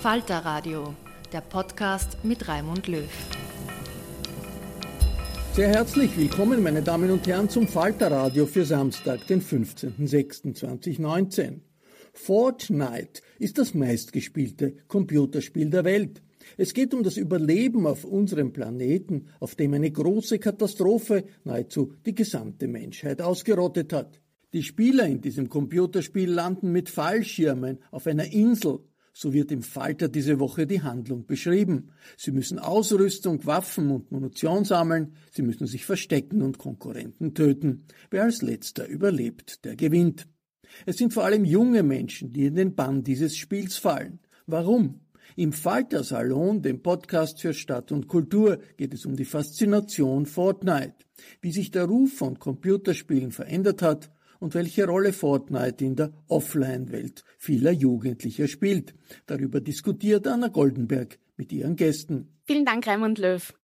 Falter Radio, der Podcast mit Raimund Löw. Sehr herzlich willkommen, meine Damen und Herren, zum Falterradio für Samstag, den 15.06.2019. Fortnite ist das meistgespielte Computerspiel der Welt. Es geht um das Überleben auf unserem Planeten, auf dem eine große Katastrophe nahezu die gesamte Menschheit ausgerottet hat. Die Spieler in diesem Computerspiel landen mit Fallschirmen auf einer Insel, so wird im Falter diese Woche die Handlung beschrieben. Sie müssen Ausrüstung, Waffen und Munition sammeln, sie müssen sich verstecken und Konkurrenten töten. Wer als letzter überlebt, der gewinnt. Es sind vor allem junge Menschen, die in den Bann dieses Spiels fallen. Warum? Im Falter-Salon, dem Podcast für Stadt und Kultur, geht es um die Faszination Fortnite, wie sich der Ruf von Computerspielen verändert hat und welche Rolle Fortnite in der Offline-Welt vieler Jugendlicher spielt. Darüber diskutiert Anna Goldenberg mit ihren Gästen. Vielen Dank, Raimund Löw.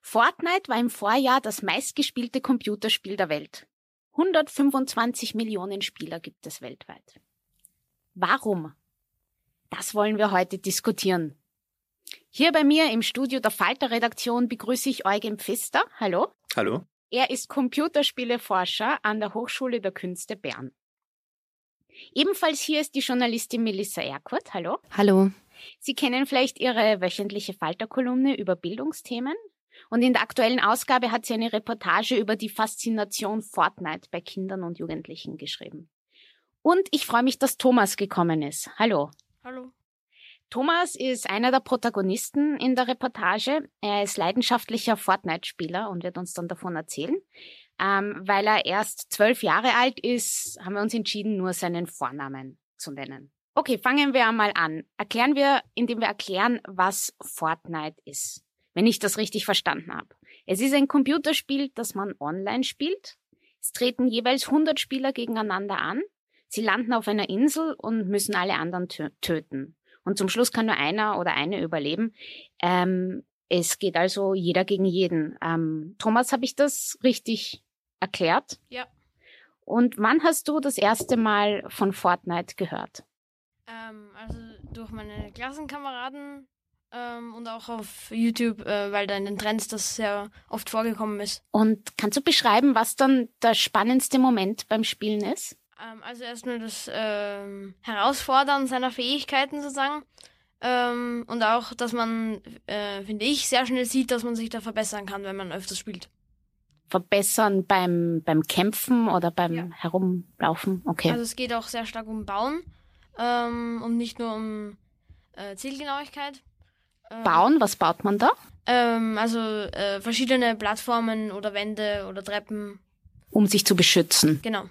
Fortnite war im Vorjahr das meistgespielte Computerspiel der Welt. 125 Millionen Spieler gibt es weltweit. Warum? Das wollen wir heute diskutieren. Hier bei mir im Studio der Falter-Redaktion begrüße ich Eugen Pfister. Hallo. Hallo. Er ist Computerspieleforscher an der Hochschule der Künste Bern. Ebenfalls hier ist die Journalistin Melissa Erkurt. Hallo. Hallo. Sie kennen vielleicht ihre wöchentliche Falterkolumne über Bildungsthemen. Und in der aktuellen Ausgabe hat sie eine Reportage über die Faszination Fortnite bei Kindern und Jugendlichen geschrieben. Und ich freue mich, dass Thomas gekommen ist. Hallo. Hallo. Thomas ist einer der Protagonisten in der Reportage. Er ist leidenschaftlicher Fortnite-Spieler und wird uns dann davon erzählen. Ähm, weil er erst zwölf Jahre alt ist, haben wir uns entschieden, nur seinen Vornamen zu nennen. Okay, fangen wir einmal an. Erklären wir, indem wir erklären, was Fortnite ist. Wenn ich das richtig verstanden habe. Es ist ein Computerspiel, das man online spielt. Es treten jeweils 100 Spieler gegeneinander an. Sie landen auf einer Insel und müssen alle anderen töten. Und zum Schluss kann nur einer oder eine überleben. Ähm, es geht also jeder gegen jeden. Ähm, Thomas, habe ich das richtig erklärt? Ja. Und wann hast du das erste Mal von Fortnite gehört? Ähm, also durch meine Klassenkameraden ähm, und auch auf YouTube, äh, weil da in den Trends das sehr oft vorgekommen ist. Und kannst du beschreiben, was dann der spannendste Moment beim Spielen ist? Ähm, also erstmal das ähm, Herausfordern seiner Fähigkeiten sozusagen. Ähm, und auch, dass man, äh, finde ich, sehr schnell sieht, dass man sich da verbessern kann, wenn man öfters spielt. Verbessern beim, beim Kämpfen oder beim ja. Herumlaufen? Okay. Also es geht auch sehr stark um Bauen ähm, und nicht nur um äh, Zielgenauigkeit. Ähm, Bauen, was baut man da? Ähm, also äh, verschiedene Plattformen oder Wände oder Treppen. Um sich zu beschützen. Genau.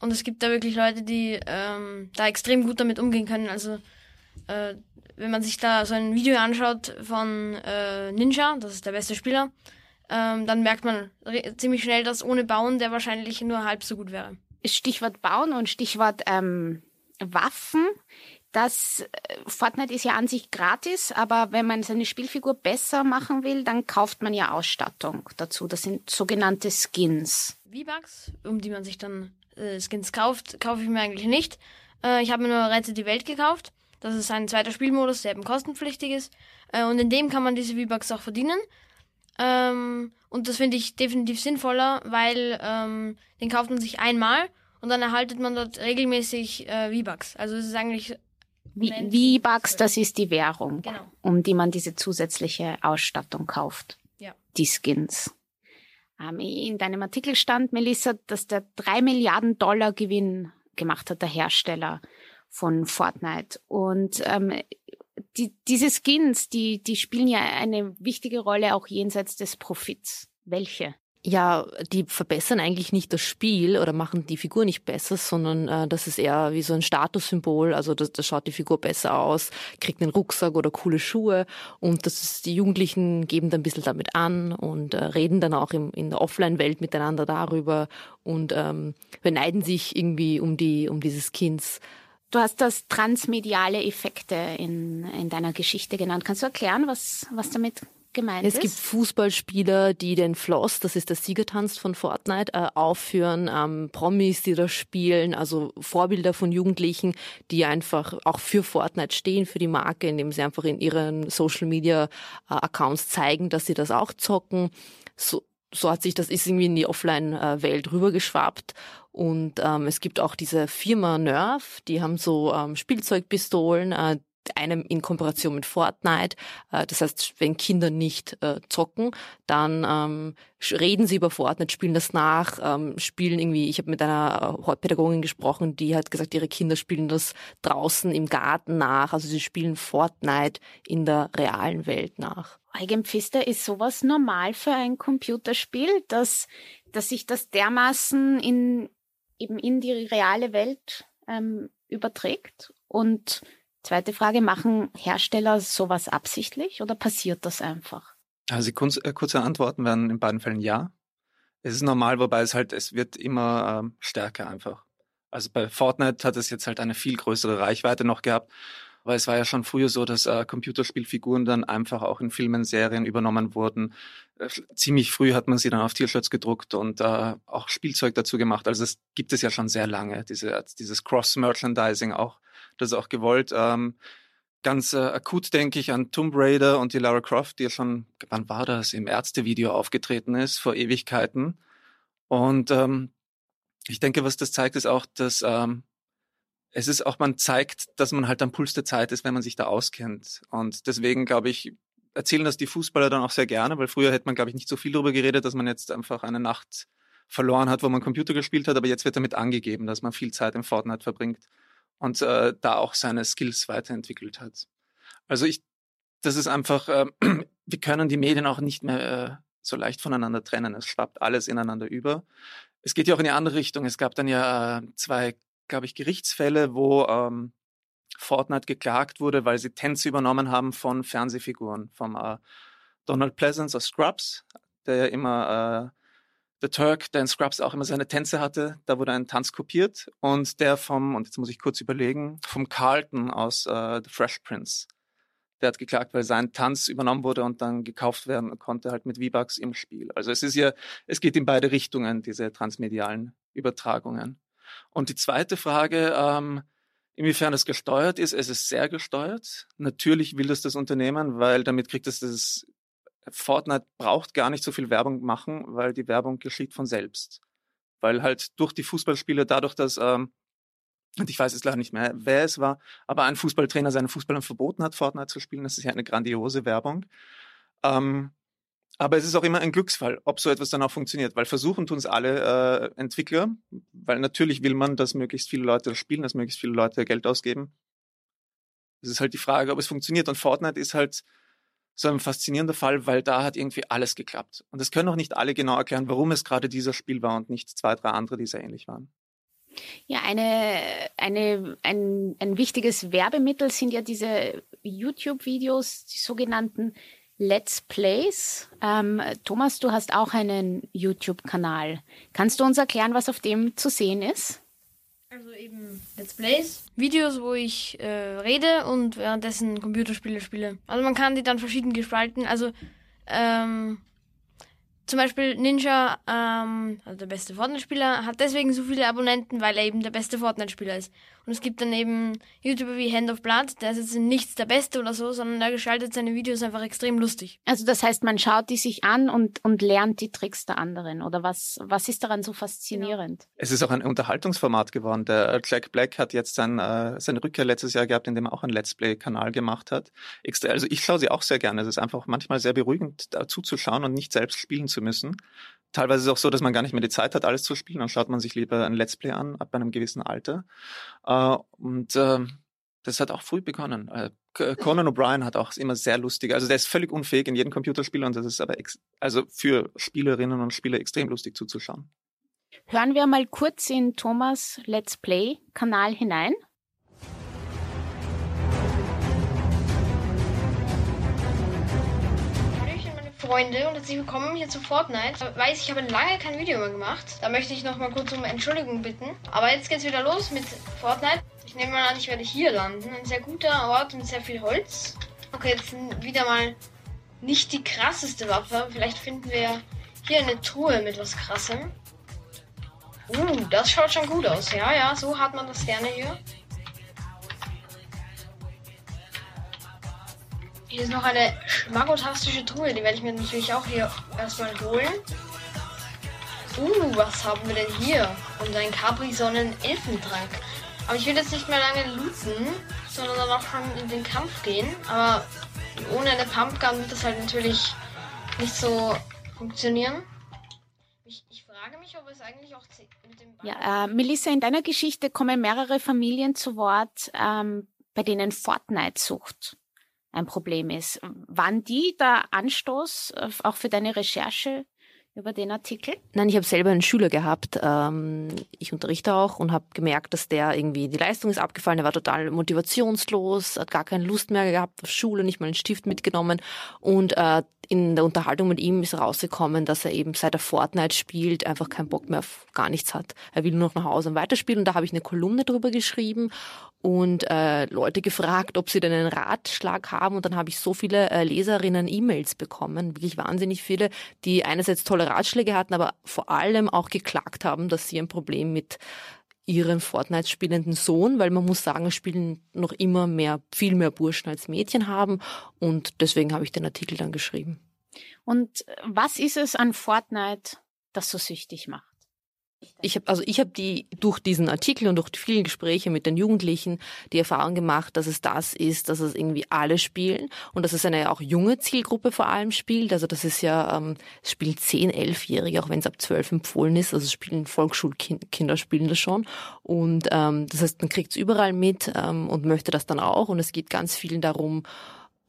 Und es gibt da wirklich Leute, die ähm, da extrem gut damit umgehen können. Also äh, wenn man sich da so ein Video anschaut von äh, Ninja, das ist der beste Spieler, ähm, dann merkt man ziemlich schnell, dass ohne Bauen der wahrscheinlich nur halb so gut wäre. Stichwort Bauen und Stichwort ähm, Waffen. Das äh, Fortnite ist ja an sich gratis, aber wenn man seine Spielfigur besser machen will, dann kauft man ja Ausstattung dazu. Das sind sogenannte Skins. V-Bucks, um die man sich dann äh, Skins kauft, kaufe ich mir eigentlich nicht. Äh, ich habe mir nur Rette die Welt gekauft. Das ist ein zweiter Spielmodus, der eben kostenpflichtig ist. Äh, und in dem kann man diese V-Bucks auch verdienen. Ähm, und das finde ich definitiv sinnvoller, weil ähm, den kauft man sich einmal und dann erhaltet man dort regelmäßig äh, V-Bucks. Also es ist eigentlich V-Bucks, das ist die Währung, Genau. um die man diese zusätzliche Ausstattung kauft. Ja. Die Skins. Ähm, in deinem Artikel stand, Melissa, dass der drei Milliarden Dollar Gewinn gemacht hat, der Hersteller von Fortnite. Und ähm, die, diese Skins, die, die spielen ja eine wichtige Rolle auch jenseits des Profits. Welche? Ja, die verbessern eigentlich nicht das Spiel oder machen die Figur nicht besser, sondern äh, das ist eher wie so ein Statussymbol. Also da, da schaut die Figur besser aus, kriegt einen Rucksack oder coole Schuhe und das ist, die Jugendlichen geben dann ein bisschen damit an und äh, reden dann auch im, in der Offline-Welt miteinander darüber und ähm, beneiden sich irgendwie um die um diese Skins. Du hast das transmediale Effekte in, in deiner Geschichte genannt. Kannst du erklären, was, was damit gemeint Es ist? gibt Fußballspieler, die den Floss, das ist der Siegertanz von Fortnite, äh, aufführen, ähm, Promis, die das spielen, also Vorbilder von Jugendlichen, die einfach auch für Fortnite stehen, für die Marke, indem sie einfach in ihren Social Media äh, Accounts zeigen, dass sie das auch zocken. So, so hat sich das ist irgendwie in die Offline-Welt rübergeschwappt. Und ähm, es gibt auch diese Firma Nerf, die haben so ähm, Spielzeugpistolen, äh, einem in Kooperation mit Fortnite. Äh, Das heißt, wenn Kinder nicht äh, zocken, dann ähm, reden sie über Fortnite, spielen das nach, ähm, spielen irgendwie, ich habe mit einer äh, Pädagogin gesprochen, die hat gesagt, ihre Kinder spielen das draußen im Garten nach. Also sie spielen Fortnite in der realen Welt nach. Eugen Pfister, ist sowas normal für ein Computerspiel, dass, dass sich das dermaßen in, eben in die reale Welt ähm, überträgt? Und zweite Frage, machen Hersteller sowas absichtlich oder passiert das einfach? Also kurz, äh, kurze Antworten wären in beiden Fällen ja. Es ist normal, wobei es halt, es wird immer ähm, stärker einfach. Also bei Fortnite hat es jetzt halt eine viel größere Reichweite noch gehabt. Aber es war ja schon früher so, dass äh, Computerspielfiguren dann einfach auch in Filmen, Serien übernommen wurden. Äh, ziemlich früh hat man sie dann auf T-Shirts gedruckt und äh, auch Spielzeug dazu gemacht. Also es gibt es ja schon sehr lange, diese, dieses Cross-Merchandising auch. Das ist auch gewollt. Ähm, ganz äh, akut denke ich an Tomb Raider und die Lara Croft, die ja schon, wann war das, im Ärztevideo aufgetreten ist, vor Ewigkeiten. Und ähm, ich denke, was das zeigt, ist auch, dass ähm, es ist auch, man zeigt, dass man halt am Puls der Zeit ist, wenn man sich da auskennt. Und deswegen, glaube ich, erzählen das die Fußballer dann auch sehr gerne, weil früher hätte man, glaube ich, nicht so viel darüber geredet, dass man jetzt einfach eine Nacht verloren hat, wo man Computer gespielt hat, aber jetzt wird damit angegeben, dass man viel Zeit im Fortnite verbringt und äh, da auch seine Skills weiterentwickelt hat. Also ich, das ist einfach, äh, wir können die Medien auch nicht mehr äh, so leicht voneinander trennen. Es schwappt alles ineinander über. Es geht ja auch in die andere Richtung. Es gab dann ja äh, zwei, glaube ich, Gerichtsfälle, wo ähm, Fortnite geklagt wurde, weil sie Tänze übernommen haben von Fernsehfiguren, vom äh, Donald Pleasance aus Scrubs, der ja immer äh, The Turk, der in Scrubs auch immer seine Tänze hatte, da wurde ein Tanz kopiert und der vom, und jetzt muss ich kurz überlegen, vom Carlton aus äh, The Fresh Prince. Der hat geklagt, weil sein Tanz übernommen wurde und dann gekauft werden konnte, halt mit V-Bucks im Spiel. Also es ist ja, es geht in beide Richtungen, diese transmedialen Übertragungen. Und die zweite Frage, ähm, inwiefern es gesteuert ist, es ist sehr gesteuert. Natürlich will das das Unternehmen, weil damit kriegt es das Fortnite braucht gar nicht so viel Werbung machen, weil die Werbung geschieht von selbst. Weil halt durch die Fußballspiele, dadurch, dass, ähm, und ich weiß jetzt leider nicht mehr, wer es war, aber ein Fußballtrainer seinen Fußballern verboten hat, Fortnite zu spielen, das ist ja eine grandiose Werbung. Ähm, aber es ist auch immer ein Glücksfall, ob so etwas dann auch funktioniert, weil versuchen tun es alle äh, Entwickler, weil natürlich will man, dass möglichst viele Leute das spielen, dass möglichst viele Leute Geld ausgeben. Es ist halt die Frage, ob es funktioniert. Und Fortnite ist halt so ein faszinierender Fall, weil da hat irgendwie alles geklappt. Und es können auch nicht alle genau erklären, warum es gerade dieser Spiel war und nicht zwei, drei andere, die sehr ähnlich waren. Ja, eine, eine, ein, ein wichtiges Werbemittel sind ja diese YouTube-Videos, die sogenannten Let's Plays. Ähm, Thomas, du hast auch einen YouTube-Kanal. Kannst du uns erklären, was auf dem zu sehen ist? Also eben Let's Plays, Videos, wo ich äh, rede und währenddessen Computerspiele spiele. Also man kann die dann verschieden gestalten. Also ähm, zum Beispiel Ninja, ähm, also der beste Fortnite-Spieler, hat deswegen so viele Abonnenten, weil er eben der beste Fortnite-Spieler ist. Und es gibt dann eben YouTuber wie Hand of Blood, der ist jetzt nichts der Beste oder so, sondern der gestaltet seine Videos einfach extrem lustig. Also das heißt, man schaut die sich an und, und lernt die Tricks der anderen. Oder was, was ist daran so faszinierend? Genau. Es ist auch ein Unterhaltungsformat geworden. Der Jack Black hat jetzt sein, äh, seine Rückkehr letztes Jahr gehabt, indem er auch einen Let's Play-Kanal gemacht hat. Also ich schaue sie auch sehr gerne. Es ist einfach manchmal sehr beruhigend, da zuzuschauen und nicht selbst spielen zu müssen. Teilweise ist es auch so, dass man gar nicht mehr die Zeit hat, alles zu spielen. Dann schaut man sich lieber ein Let's Play an, ab einem gewissen Alter. Äh, und äh, das hat auch früh begonnen. Äh, Conan O'Brien hat auch immer sehr lustig, also der ist völlig unfähig in jedem Computerspiel und das ist aber also für Spielerinnen und Spieler extrem lustig zuzuschauen. Hören wir mal kurz in Thomas Let's Play Kanal hinein. Freunde und herzlich willkommen hier zu Fortnite. Ich weiß, ich habe lange kein Video mehr gemacht. Da möchte ich noch mal kurz um Entschuldigung bitten. Aber jetzt geht's wieder los mit Fortnite. Ich nehme mal an, ich werde hier landen. Ein sehr guter Ort mit sehr viel Holz. Okay, jetzt wieder mal nicht die krasseste Waffe. Vielleicht finden wir hier eine Truhe mit was krassem. Uh, das schaut schon gut aus. Ja, ja, so hat man das gerne hier. Hier ist noch eine schmackotastische Truhe, die werde ich mir natürlich auch hier erstmal holen. Uh, was haben wir denn hier? Und ein Capri-Sonnen-Elfentrank. Aber ich will jetzt nicht mehr lange looten, sondern dann auch schon in den Kampf gehen. Aber ohne eine Pumpgun wird das halt natürlich nicht so funktionieren. Ich, ich frage mich, ob es eigentlich auch mit dem... Ja, äh, Melissa, in deiner Geschichte kommen mehrere Familien zu Wort, ähm, bei denen Fortnite sucht ein Problem ist. Waren die der Anstoß äh, auch für deine Recherche über den Artikel? Nein, ich habe selber einen Schüler gehabt. Ähm, ich unterrichte auch und habe gemerkt, dass der irgendwie die Leistung ist abgefallen. Er war total motivationslos, hat gar keine Lust mehr gehabt auf Schule, nicht mal einen Stift mitgenommen. Und äh, in der Unterhaltung mit ihm ist rausgekommen, dass er eben seit er Fortnite spielt, einfach keinen Bock mehr auf gar nichts hat. Er will nur noch nach Hause und weiterspielen. Und da habe ich eine Kolumne drüber geschrieben und äh, Leute gefragt, ob sie denn einen Ratschlag haben. Und dann habe ich so viele äh, Leserinnen E-Mails bekommen, wirklich wahnsinnig viele, die einerseits tolle Ratschläge hatten, aber vor allem auch geklagt haben, dass sie ein Problem mit ihren Fortnite spielenden Sohn, weil man muss sagen, spielen noch immer mehr, viel mehr Burschen als Mädchen haben. Und deswegen habe ich den Artikel dann geschrieben. Und was ist es an Fortnite, das so süchtig macht? Ich habe also ich habe die durch diesen Artikel und durch die vielen Gespräche mit den Jugendlichen die Erfahrung gemacht, dass es das ist, dass es irgendwie alle spielen und dass es eine auch junge Zielgruppe vor allem spielt. Also das ist ja ähm, es spielen 10, 11-Jährige, auch wenn es ab 12 empfohlen ist. Also spielen Volksschulkinder spielen das schon und ähm, das heißt man kriegt es überall mit ähm, und möchte das dann auch und es geht ganz vielen darum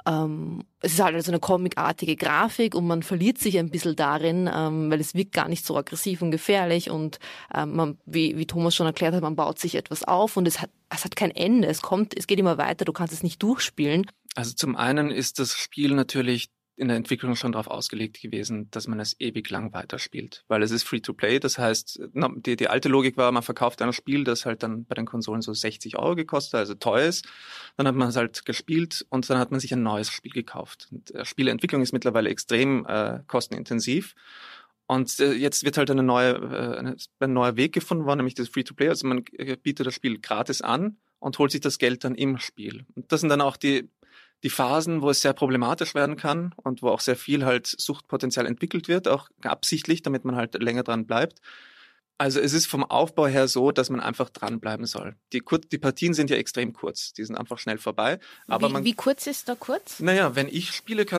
ähm, es ist halt also eine comicartige Grafik und man verliert sich ein bisschen darin, ähm, weil es wirkt gar nicht so aggressiv und gefährlich und ähm, man, wie, wie Thomas schon erklärt hat, man baut sich etwas auf und es hat, es hat kein Ende. Es kommt, es geht immer weiter, du kannst es nicht durchspielen. Also zum einen ist das Spiel natürlich in der Entwicklung schon darauf ausgelegt gewesen, dass man es ewig lang weiterspielt. Weil es ist Free-to-Play, das heißt, die, die alte Logik war, man verkauft ein Spiel, das halt dann bei den Konsolen so 60 Euro gekostet, also teuer ist. Dann hat man es halt gespielt und dann hat man sich ein neues Spiel gekauft. Und äh, Spieleentwicklung ist mittlerweile extrem äh, kostenintensiv. Und äh, jetzt wird halt eine neue, äh, ein neuer Weg gefunden worden, nämlich das Free-to-Play. Also man äh, bietet das Spiel gratis an und holt sich das Geld dann im Spiel. Und das sind dann auch die die Phasen, wo es sehr problematisch werden kann und wo auch sehr viel halt Suchtpotenzial entwickelt wird, auch absichtlich, damit man halt länger dran bleibt. Also es ist vom Aufbau her so, dass man einfach dranbleiben soll. Die, die Partien sind ja extrem kurz, die sind einfach schnell vorbei. Aber wie, man, wie kurz ist da kurz? Naja, wenn ich spiele, kann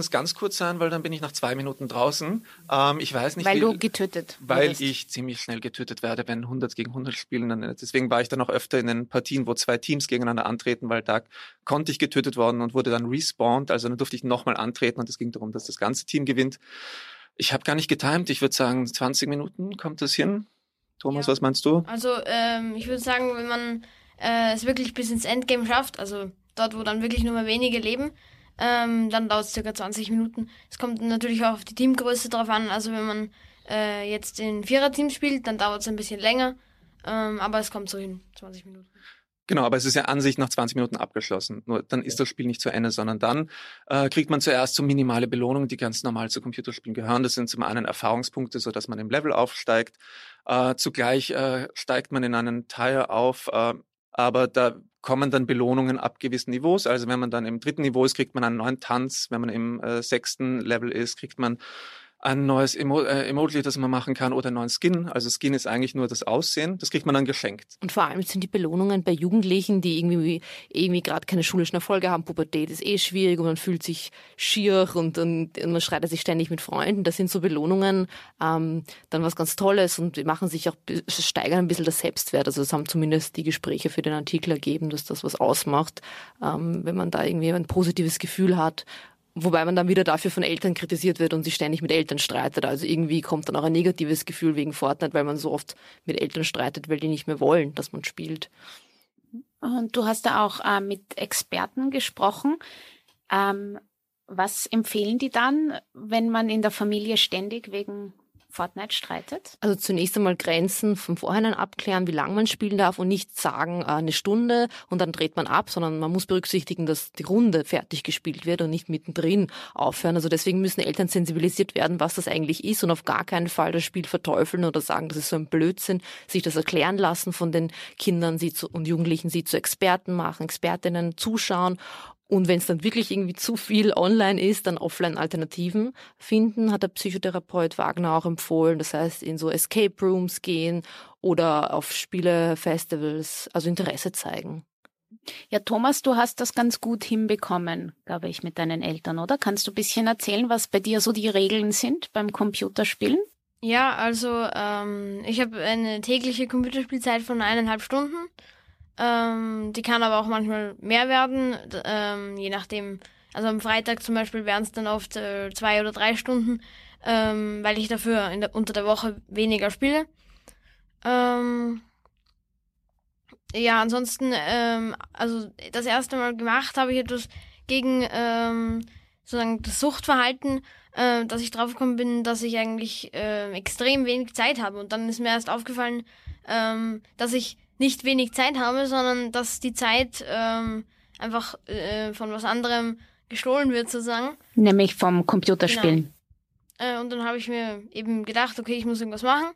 Es ganz kurz sein, weil dann bin ich nach zwei Minuten draußen. Ähm, ich weiß nicht, Weil wie, du getötet weil wurdest. ich ziemlich schnell getötet werde, wenn 100 gegen 100 spielen. Dann, deswegen war ich dann auch öfter in den Partien, wo zwei Teams gegeneinander antreten, weil da konnte ich getötet worden und wurde dann respawned. Also dann durfte ich nochmal antreten und es ging darum, dass das ganze Team gewinnt. Ich habe gar nicht getimt. Ich würde sagen, 20 Minuten kommt das hin. Thomas, was meinst du? Also ähm, ich würde sagen, wenn man äh, es wirklich bis ins Endgame schafft, also dort, wo dann wirklich nur mehr wenige leben, ähm, dann dauert es circa 20 Minuten. Es kommt natürlich auch auf die Teamgröße drauf an. Also wenn man äh, jetzt in Viererteams spielt, dann dauert es ein bisschen länger. Ähm, aber es kommt so hin, 20 Minuten. Genau, aber es ist ja an sich nach 20 Minuten abgeschlossen. Nur dann ist das Spiel nicht zu Ende, sondern dann äh, kriegt man zuerst so minimale Belohnungen, die ganz normal zu Computerspielen gehören. Das sind zum einen Erfahrungspunkte, so dass man im Level aufsteigt. Äh, zugleich äh, steigt man in einen Tire auf, äh, aber da kommen dann Belohnungen ab gewissen Niveaus. Also wenn man dann im dritten Niveau ist, kriegt man einen neuen Tanz. Wenn man im äh, sechsten Level ist, kriegt man ein neues Emo äh, Emoji, das man machen kann, oder einen neuen Skin. Also Skin ist eigentlich nur das Aussehen. Das kriegt man dann geschenkt. Und vor allem sind die Belohnungen bei Jugendlichen, die irgendwie, irgendwie gerade keine schulischen Erfolge haben. Pubertät ist eh schwierig und man fühlt sich schier und, und, und man streitet sich ständig mit Freunden. Das sind so Belohnungen ähm, dann was ganz Tolles und machen sich auch, steigern ein bisschen das Selbstwert. Also das haben zumindest die Gespräche für den Artikel ergeben, dass das was ausmacht, ähm, wenn man da irgendwie ein positives Gefühl hat. Wobei man dann wieder dafür von Eltern kritisiert wird und sich ständig mit Eltern streitet. Also irgendwie kommt dann auch ein negatives Gefühl wegen Fortnite, weil man so oft mit Eltern streitet, weil die nicht mehr wollen, dass man spielt. Und du hast da auch äh, mit Experten gesprochen. Ähm, was empfehlen die dann, wenn man in der Familie ständig wegen Fortnite streitet? Also zunächst einmal Grenzen vom Vorhinein abklären, wie lange man spielen darf und nicht sagen äh, eine Stunde und dann dreht man ab, sondern man muss berücksichtigen, dass die Runde fertig gespielt wird und nicht mittendrin aufhören. Also deswegen müssen Eltern sensibilisiert werden, was das eigentlich ist und auf gar keinen Fall das Spiel verteufeln oder sagen, das ist so ein Blödsinn, sich das erklären lassen von den Kindern sie zu, und Jugendlichen, sie zu Experten machen, Expertinnen zuschauen und wenn es dann wirklich irgendwie zu viel online ist, dann Offline-Alternativen finden, hat der Psychotherapeut Wagner auch empfohlen. Das heißt, in so Escape Rooms gehen oder auf Spielefestivals, also Interesse zeigen. Ja, Thomas, du hast das ganz gut hinbekommen, glaube ich, mit deinen Eltern, oder? Kannst du ein bisschen erzählen, was bei dir so die Regeln sind beim Computerspielen? Ja, also ähm, ich habe eine tägliche Computerspielzeit von eineinhalb Stunden. Ähm, die kann aber auch manchmal mehr werden, ähm, je nachdem. Also am Freitag zum Beispiel wären es dann oft äh, zwei oder drei Stunden, ähm, weil ich dafür der, unter der Woche weniger spiele. Ähm, ja, ansonsten, ähm, also das erste Mal gemacht habe ich etwas gegen ähm, sozusagen das Suchtverhalten, äh, dass ich draufgekommen bin, dass ich eigentlich äh, extrem wenig Zeit habe. Und dann ist mir erst aufgefallen, ähm, dass ich nicht wenig Zeit habe, sondern dass die Zeit ähm, einfach äh, von was anderem gestohlen wird sozusagen. Nämlich vom Computerspielen. Äh, und dann habe ich mir eben gedacht, okay, ich muss irgendwas machen.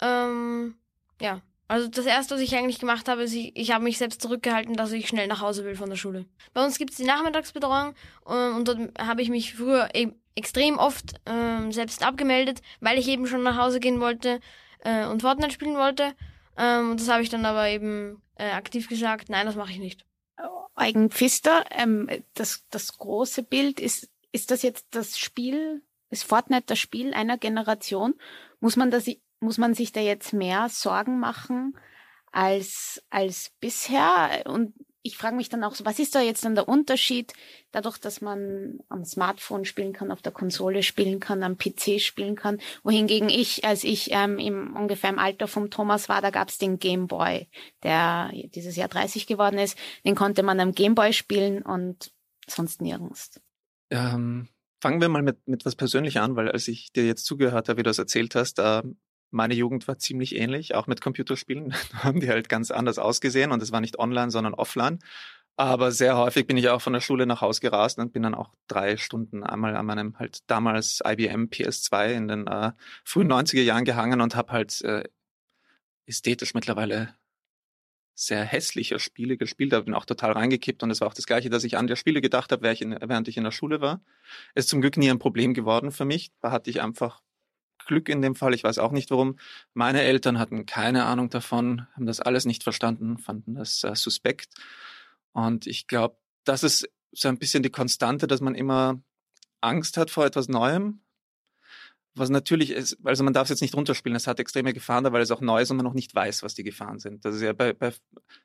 Ähm, ja, also das Erste, was ich eigentlich gemacht habe, ist, ich, ich habe mich selbst zurückgehalten, dass ich schnell nach Hause will von der Schule. Bei uns gibt es die Nachmittagsbetreuung ähm, und dort habe ich mich früher eben extrem oft ähm, selbst abgemeldet, weil ich eben schon nach Hause gehen wollte äh, und Fortnite spielen wollte. Ähm, das habe ich dann aber eben äh, aktiv gesagt, nein, das mache ich nicht. Eugen Pfister, ähm, das, das große Bild, ist, ist das jetzt das Spiel, ist Fortnite das Spiel einer Generation? Muss man, das, muss man sich da jetzt mehr Sorgen machen als, als bisher? Und ich frage mich dann auch, so, was ist da jetzt dann der Unterschied, dadurch, dass man am Smartphone spielen kann, auf der Konsole spielen kann, am PC spielen kann, wohingegen ich, als ich ähm, im ungefähr im Alter vom Thomas war, da gab's den Game Boy, der dieses Jahr 30 geworden ist, den konnte man am Game Boy spielen und sonst nirgends. Ähm, fangen wir mal mit, mit was Persönlich an, weil als ich dir jetzt zugehört habe, wie du das erzählt hast, äh, meine Jugend war ziemlich ähnlich, auch mit Computerspielen. Da haben die halt ganz anders ausgesehen und es war nicht online, sondern offline. Aber sehr häufig bin ich auch von der Schule nach Hause gerast und bin dann auch drei Stunden einmal an meinem halt damals IBM PS2 in den äh, frühen 90er Jahren gehangen und habe halt äh, ästhetisch mittlerweile sehr hässliche Spiele gespielt, da bin auch total reingekippt und es war auch das Gleiche, dass ich an der Spiele gedacht habe, während ich in, während ich in der Schule war. Ist zum Glück nie ein Problem geworden für mich. Da hatte ich einfach Glück in dem Fall, ich weiß auch nicht warum. Meine Eltern hatten keine Ahnung davon, haben das alles nicht verstanden, fanden das äh, suspekt. Und ich glaube, das ist so ein bisschen die Konstante, dass man immer Angst hat vor etwas Neuem. Was natürlich ist, also man darf es jetzt nicht runterspielen, es hat extreme Gefahren da, weil es auch neu ist und man noch nicht weiß, was die Gefahren sind. Das ist ja bei, bei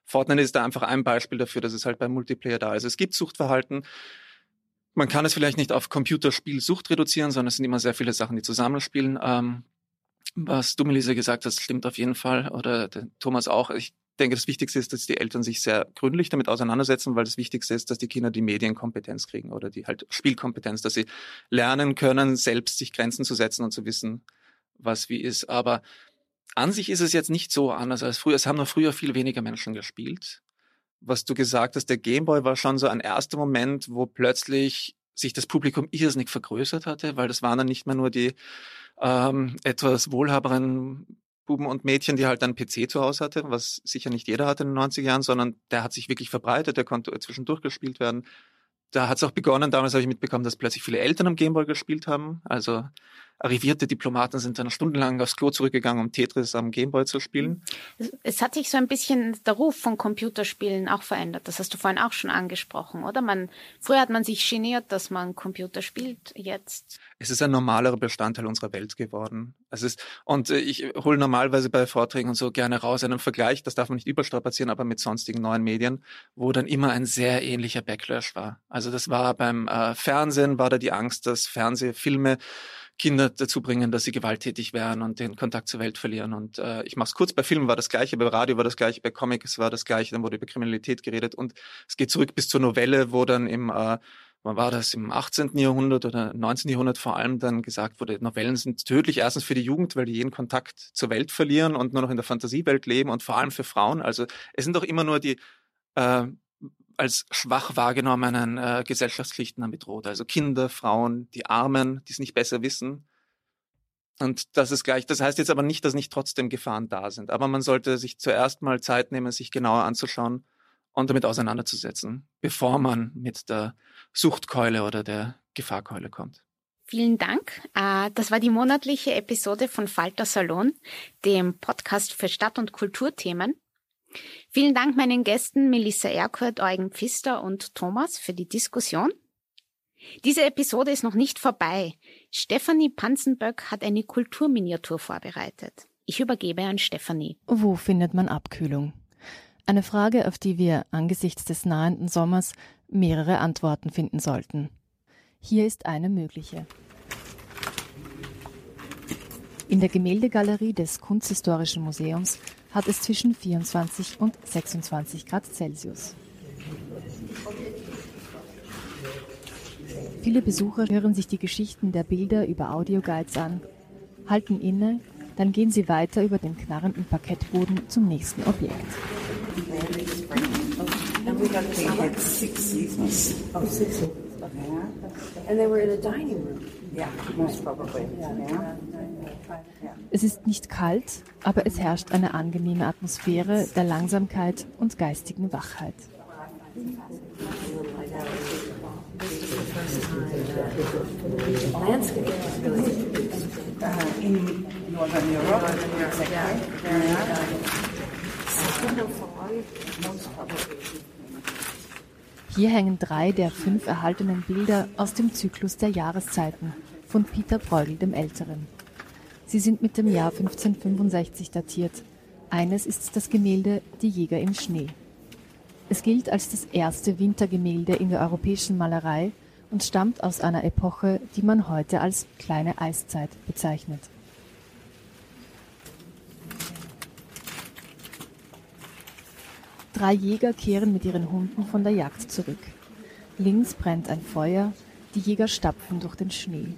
Fortnite ist da einfach ein Beispiel dafür, dass es halt beim Multiplayer da ist. Es gibt Suchtverhalten, man kann es vielleicht nicht auf Computerspielsucht reduzieren, sondern es sind immer sehr viele Sachen, die zusammenspielen. Ähm, was du, Melissa, gesagt hast, stimmt auf jeden Fall. Oder Thomas auch. Ich denke, das Wichtigste ist, dass die Eltern sich sehr gründlich damit auseinandersetzen, weil das Wichtigste ist, dass die Kinder die Medienkompetenz kriegen oder die halt Spielkompetenz, dass sie lernen können, selbst sich Grenzen zu setzen und zu wissen, was wie ist. Aber an sich ist es jetzt nicht so anders als früher. Es haben noch früher viel weniger Menschen gespielt was du gesagt hast, der Gameboy war schon so ein erster Moment, wo plötzlich sich das Publikum irrsinnig vergrößert hatte, weil das waren dann nicht mehr nur die ähm, etwas wohlhaberen Buben und Mädchen, die halt einen PC zu Hause hatte, was sicher nicht jeder hatte in den 90er Jahren, sondern der hat sich wirklich verbreitet, der konnte zwischendurch gespielt werden. Da hat es auch begonnen, damals habe ich mitbekommen, dass plötzlich viele Eltern am Gameboy gespielt haben. Also arrivierte Diplomaten sind dann stundenlang aufs Klo zurückgegangen, um Tetris am Gameboy zu spielen. Es hat sich so ein bisschen der Ruf von Computerspielen auch verändert. Das hast du vorhin auch schon angesprochen, oder? Man, früher hat man sich geniert, dass man Computer spielt, jetzt. Es ist ein normalerer Bestandteil unserer Welt geworden. Es ist, und äh, ich hole normalerweise bei Vorträgen und so gerne raus einen Vergleich, das darf man nicht überstrapazieren, aber mit sonstigen neuen Medien, wo dann immer ein sehr ähnlicher Backlash war. Also das war beim äh, Fernsehen, war da die Angst, dass Fernsehfilme Kinder dazu bringen, dass sie gewalttätig werden und den Kontakt zur Welt verlieren. Und äh, ich mache es kurz, bei Filmen war das gleiche, bei Radio war das gleiche, bei Comics war das gleiche, dann wurde über Kriminalität geredet und es geht zurück bis zur Novelle, wo dann im äh, wann war das, im 18. Jahrhundert oder 19. Jahrhundert vor allem dann gesagt wurde, Novellen sind tödlich erstens für die Jugend, weil die jeden Kontakt zur Welt verlieren und nur noch in der Fantasiewelt leben und vor allem für Frauen. Also es sind doch immer nur die äh, als schwach wahrgenommenen äh, Gesellschaftsschichten bedroht. Also Kinder, Frauen, die Armen, die es nicht besser wissen. Und das ist gleich, das heißt jetzt aber nicht, dass nicht trotzdem Gefahren da sind. Aber man sollte sich zuerst mal Zeit nehmen, sich genauer anzuschauen und damit auseinanderzusetzen, bevor man mit der Suchtkeule oder der Gefahrkeule kommt. Vielen Dank. Äh, das war die monatliche Episode von Falter Salon, dem Podcast für Stadt- und Kulturthemen. Vielen Dank meinen Gästen Melissa Erkurt, Eugen Pfister und Thomas für die Diskussion. Diese Episode ist noch nicht vorbei. Stefanie Panzenböck hat eine Kulturminiatur vorbereitet. Ich übergebe an Stefanie. Wo findet man Abkühlung? Eine Frage, auf die wir angesichts des nahenden Sommers mehrere Antworten finden sollten. Hier ist eine mögliche. In der Gemäldegalerie des Kunsthistorischen Museums hat es zwischen 24 und 26 Grad Celsius. Viele Besucher hören sich die Geschichten der Bilder über Audioguides an, halten inne, dann gehen sie weiter über den knarrenden Parkettboden zum nächsten Objekt. And they were in a dining room. Yeah, most probably. Yeah. Es ist nicht kalt, aber es herrscht eine angenehme Atmosphäre der Langsamkeit und geistigen Wachheit. Hier hängen drei der fünf erhaltenen Bilder aus dem Zyklus der Jahreszeiten von Peter Bruegel dem Älteren. Sie sind mit dem Jahr 1565 datiert. Eines ist das Gemälde Die Jäger im Schnee. Es gilt als das erste Wintergemälde in der europäischen Malerei und stammt aus einer Epoche, die man heute als kleine Eiszeit bezeichnet. Drei Jäger kehren mit ihren Hunden von der Jagd zurück. Links brennt ein Feuer, die Jäger stapfen durch den Schnee.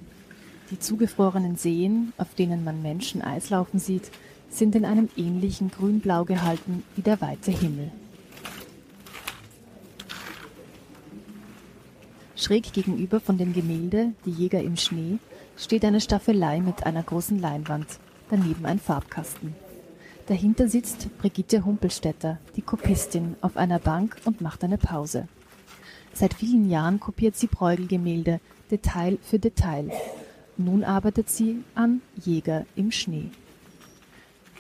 Die zugefrorenen Seen, auf denen man Menschen Eislaufen sieht, sind in einem ähnlichen Grünblau gehalten wie der weite Himmel. Schräg gegenüber von dem Gemälde Die Jäger im Schnee steht eine Staffelei mit einer großen Leinwand, daneben ein Farbkasten. Dahinter sitzt Brigitte Humpelstädter, die Kopistin, auf einer Bank und macht eine Pause. Seit vielen Jahren kopiert sie Bräugel-Gemälde, Detail für Detail, Nun arbeitet sie an Jäger im Schnee.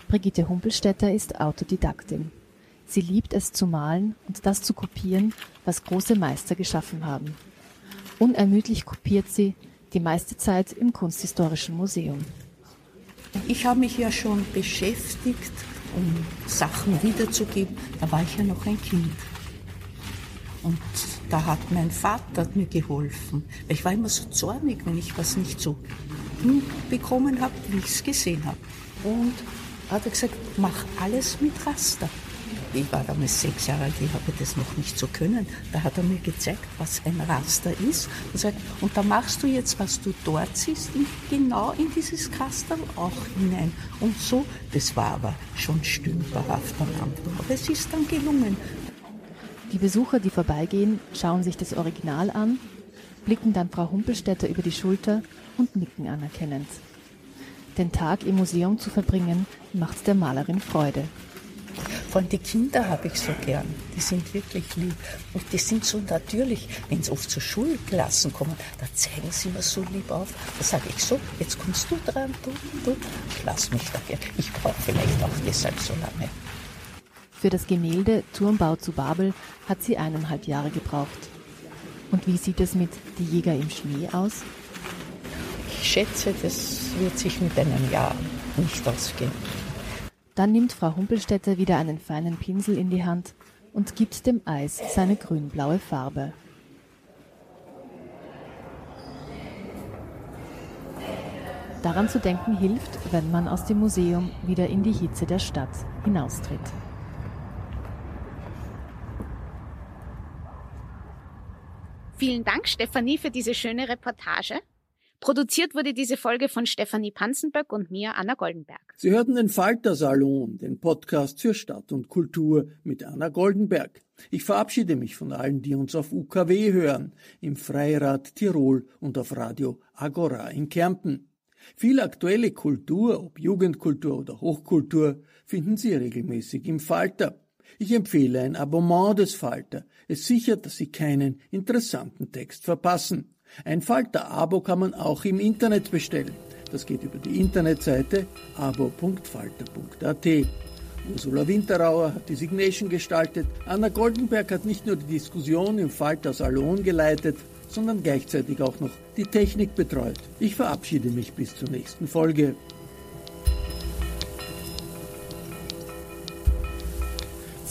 Brigitte Humpelstädter ist Autodidaktin. Sie liebt es zu malen und das zu kopieren, was große Meister geschaffen haben. Unermüdlich kopiert sie, die meiste Zeit im Kunsthistorischen Museum. Ich habe mich ja schon beschäftigt, um Sachen wiederzugeben. Da war ich ja noch ein Kind. Und da hat mein Vater mir geholfen. Ich war immer so zornig, wenn ich was nicht so hinbekommen habe, wie ich es gesehen habe. Und hat er gesagt, mach alles mit Raster. Ich war damals sechs Jahre alt, ich habe das noch nicht so können. Da hat er mir gezeigt, was ein Raster ist. Und, sagt, und da machst du jetzt, was du dort siehst, genau in dieses Raster auch hinein. Und so, das war aber schon stümperhaft am Anfang. Aber es ist dann gelungen. Die Besucher, die vorbeigehen, schauen sich das Original an, blicken dann Frau Humpelstädter über die Schulter und nicken anerkennend. Den Tag im Museum zu verbringen, macht der Malerin Freude. Von den Kindern habe ich so gern. Die sind wirklich lieb. Und die sind so natürlich, wenn sie oft zur Schulklassen kommen, da zeigen sie mir so lieb auf. Da sage ich so, jetzt kommst du dran, du, du. Ich lass mich da gern. Ich brauche vielleicht auch deshalb so lange. Für das Gemälde Turmbau zu Babel hat sie eineinhalb Jahre gebraucht. Und wie sieht es mit Die Jäger im Schnee aus? Ich schätze, das wird sich mit einem Jahr nicht ausgehen. Dann nimmt Frau Humpelstädter wieder einen feinen Pinsel in die Hand und gibt dem Eis seine grünblaue Farbe. Daran zu denken hilft, wenn man aus dem Museum wieder in die Hitze der Stadt hinaustritt. Vielen Dank, Stefanie, für diese schöne Reportage. Produziert wurde diese Folge von Stefanie Panzenböck und mir, Anna Goldenberg. Sie hörten den Falter Salon, den Podcast für Stadt und Kultur mit Anna Goldenberg. Ich verabschiede mich von allen, die uns auf UKW hören, im Freirad Tirol und auf Radio Agora in Kärnten. Viel aktuelle Kultur, ob Jugendkultur oder Hochkultur, finden Sie regelmäßig im Falter. Ich empfehle ein Abonnement des Falter. Es sichert, dass Sie keinen interessanten Text verpassen. Ein Falter-Abo kann man auch im Internet bestellen. Das geht über die Internetseite abo.falter.at. Ursula Winterauer hat die Signation gestaltet. Anna Goldenberg hat nicht nur die Diskussion im Falter Salon geleitet, sondern gleichzeitig auch noch die Technik betreut. Ich verabschiede mich bis zur nächsten Folge.